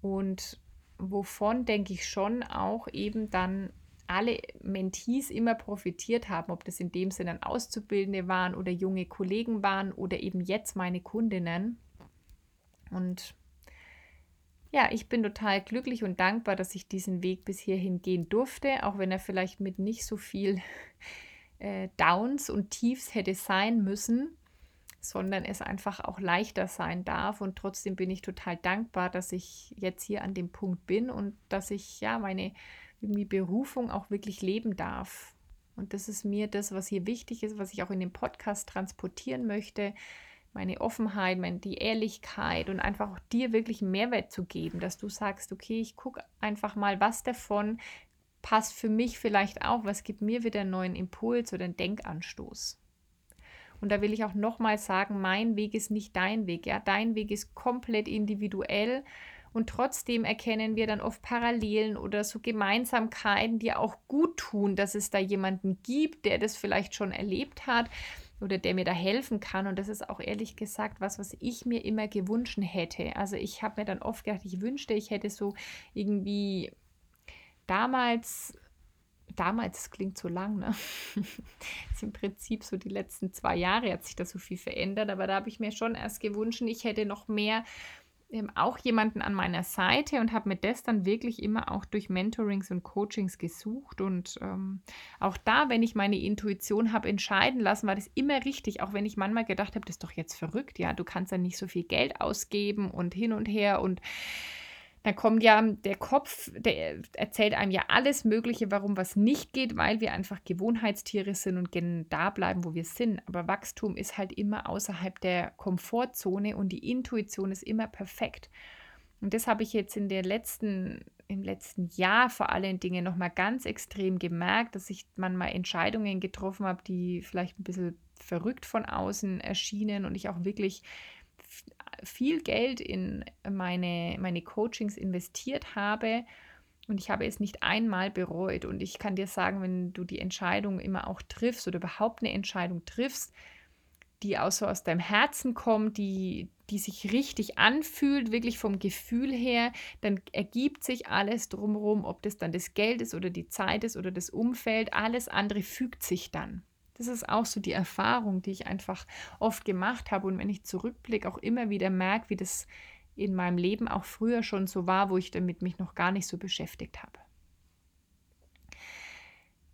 Speaker 2: Und wovon, denke ich, schon auch eben dann alle Mentees immer profitiert haben, ob das in dem Sinne Auszubildende waren oder junge Kollegen waren oder eben jetzt meine Kundinnen. Und ja, ich bin total glücklich und dankbar, dass ich diesen Weg bis hierhin gehen durfte, auch wenn er vielleicht mit nicht so viel äh, Downs und Tiefs hätte sein müssen, sondern es einfach auch leichter sein darf. Und trotzdem bin ich total dankbar, dass ich jetzt hier an dem Punkt bin und dass ich ja meine irgendwie Berufung auch wirklich leben darf. Und das ist mir das, was hier wichtig ist, was ich auch in dem Podcast transportieren möchte. Meine Offenheit, meine, die Ehrlichkeit und einfach auch dir wirklich einen Mehrwert zu geben, dass du sagst, okay, ich gucke einfach mal, was davon passt für mich vielleicht auch, was gibt mir wieder einen neuen Impuls oder einen Denkanstoß. Und da will ich auch nochmal sagen, mein Weg ist nicht dein Weg. Ja, dein Weg ist komplett individuell und trotzdem erkennen wir dann oft Parallelen oder so Gemeinsamkeiten, die auch gut tun, dass es da jemanden gibt, der das vielleicht schon erlebt hat oder der mir da helfen kann. Und das ist auch ehrlich gesagt was, was ich mir immer gewünscht hätte. Also ich habe mir dann oft gedacht, ich wünschte, ich hätte so irgendwie damals damals klingt so lang, ne? das ist im Prinzip so die letzten zwei Jahre hat sich da so viel verändert, aber da habe ich mir schon erst gewünscht, ich hätte noch mehr auch jemanden an meiner Seite und habe mir das dann wirklich immer auch durch Mentorings und Coachings gesucht. Und ähm, auch da, wenn ich meine Intuition habe entscheiden lassen, war das immer richtig, auch wenn ich manchmal gedacht habe, das ist doch jetzt verrückt, ja, du kannst ja nicht so viel Geld ausgeben und hin und her und dann kommt ja der Kopf, der erzählt einem ja alles Mögliche, warum was nicht geht, weil wir einfach Gewohnheitstiere sind und gerne da bleiben, wo wir sind. Aber Wachstum ist halt immer außerhalb der Komfortzone und die Intuition ist immer perfekt. Und das habe ich jetzt in der letzten, im letzten Jahr vor allen Dingen nochmal ganz extrem gemerkt, dass ich manchmal Entscheidungen getroffen habe, die vielleicht ein bisschen verrückt von außen erschienen und ich auch wirklich viel Geld in meine, meine Coachings investiert habe und ich habe es nicht einmal bereut. Und ich kann dir sagen, wenn du die Entscheidung immer auch triffst oder überhaupt eine Entscheidung triffst, die auch so aus deinem Herzen kommt, die, die sich richtig anfühlt, wirklich vom Gefühl her, dann ergibt sich alles drumherum, ob das dann das Geld ist oder die Zeit ist oder das Umfeld, alles andere fügt sich dann. Das ist auch so die Erfahrung, die ich einfach oft gemacht habe und wenn ich zurückblicke, auch immer wieder merke, wie das in meinem Leben auch früher schon so war, wo ich damit mich noch gar nicht so beschäftigt habe.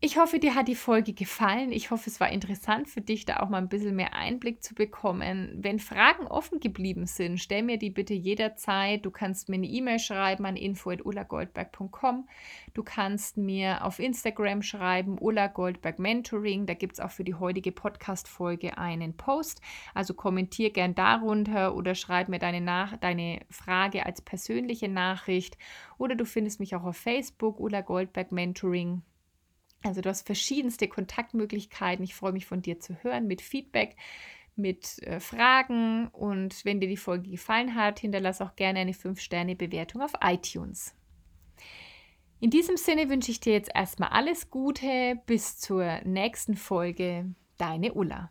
Speaker 2: Ich hoffe, dir hat die Folge gefallen. Ich hoffe, es war interessant für dich, da auch mal ein bisschen mehr Einblick zu bekommen. Wenn Fragen offen geblieben sind, stell mir die bitte jederzeit. Du kannst mir eine E-Mail schreiben an info.ullagoldberg.com. Du kannst mir auf Instagram schreiben, Ulla Goldberg Mentoring. Da gibt es auch für die heutige Podcast-Folge einen Post. Also kommentier gern darunter oder schreib mir deine, Nach deine Frage als persönliche Nachricht. Oder du findest mich auch auf Facebook, Ulla Goldberg Mentoring. Also du hast verschiedenste Kontaktmöglichkeiten. Ich freue mich von dir zu hören mit Feedback, mit äh, Fragen und wenn dir die Folge gefallen hat, hinterlass auch gerne eine 5-Sterne-Bewertung auf iTunes. In diesem Sinne wünsche ich dir jetzt erstmal alles Gute. Bis zur nächsten Folge. Deine Ulla.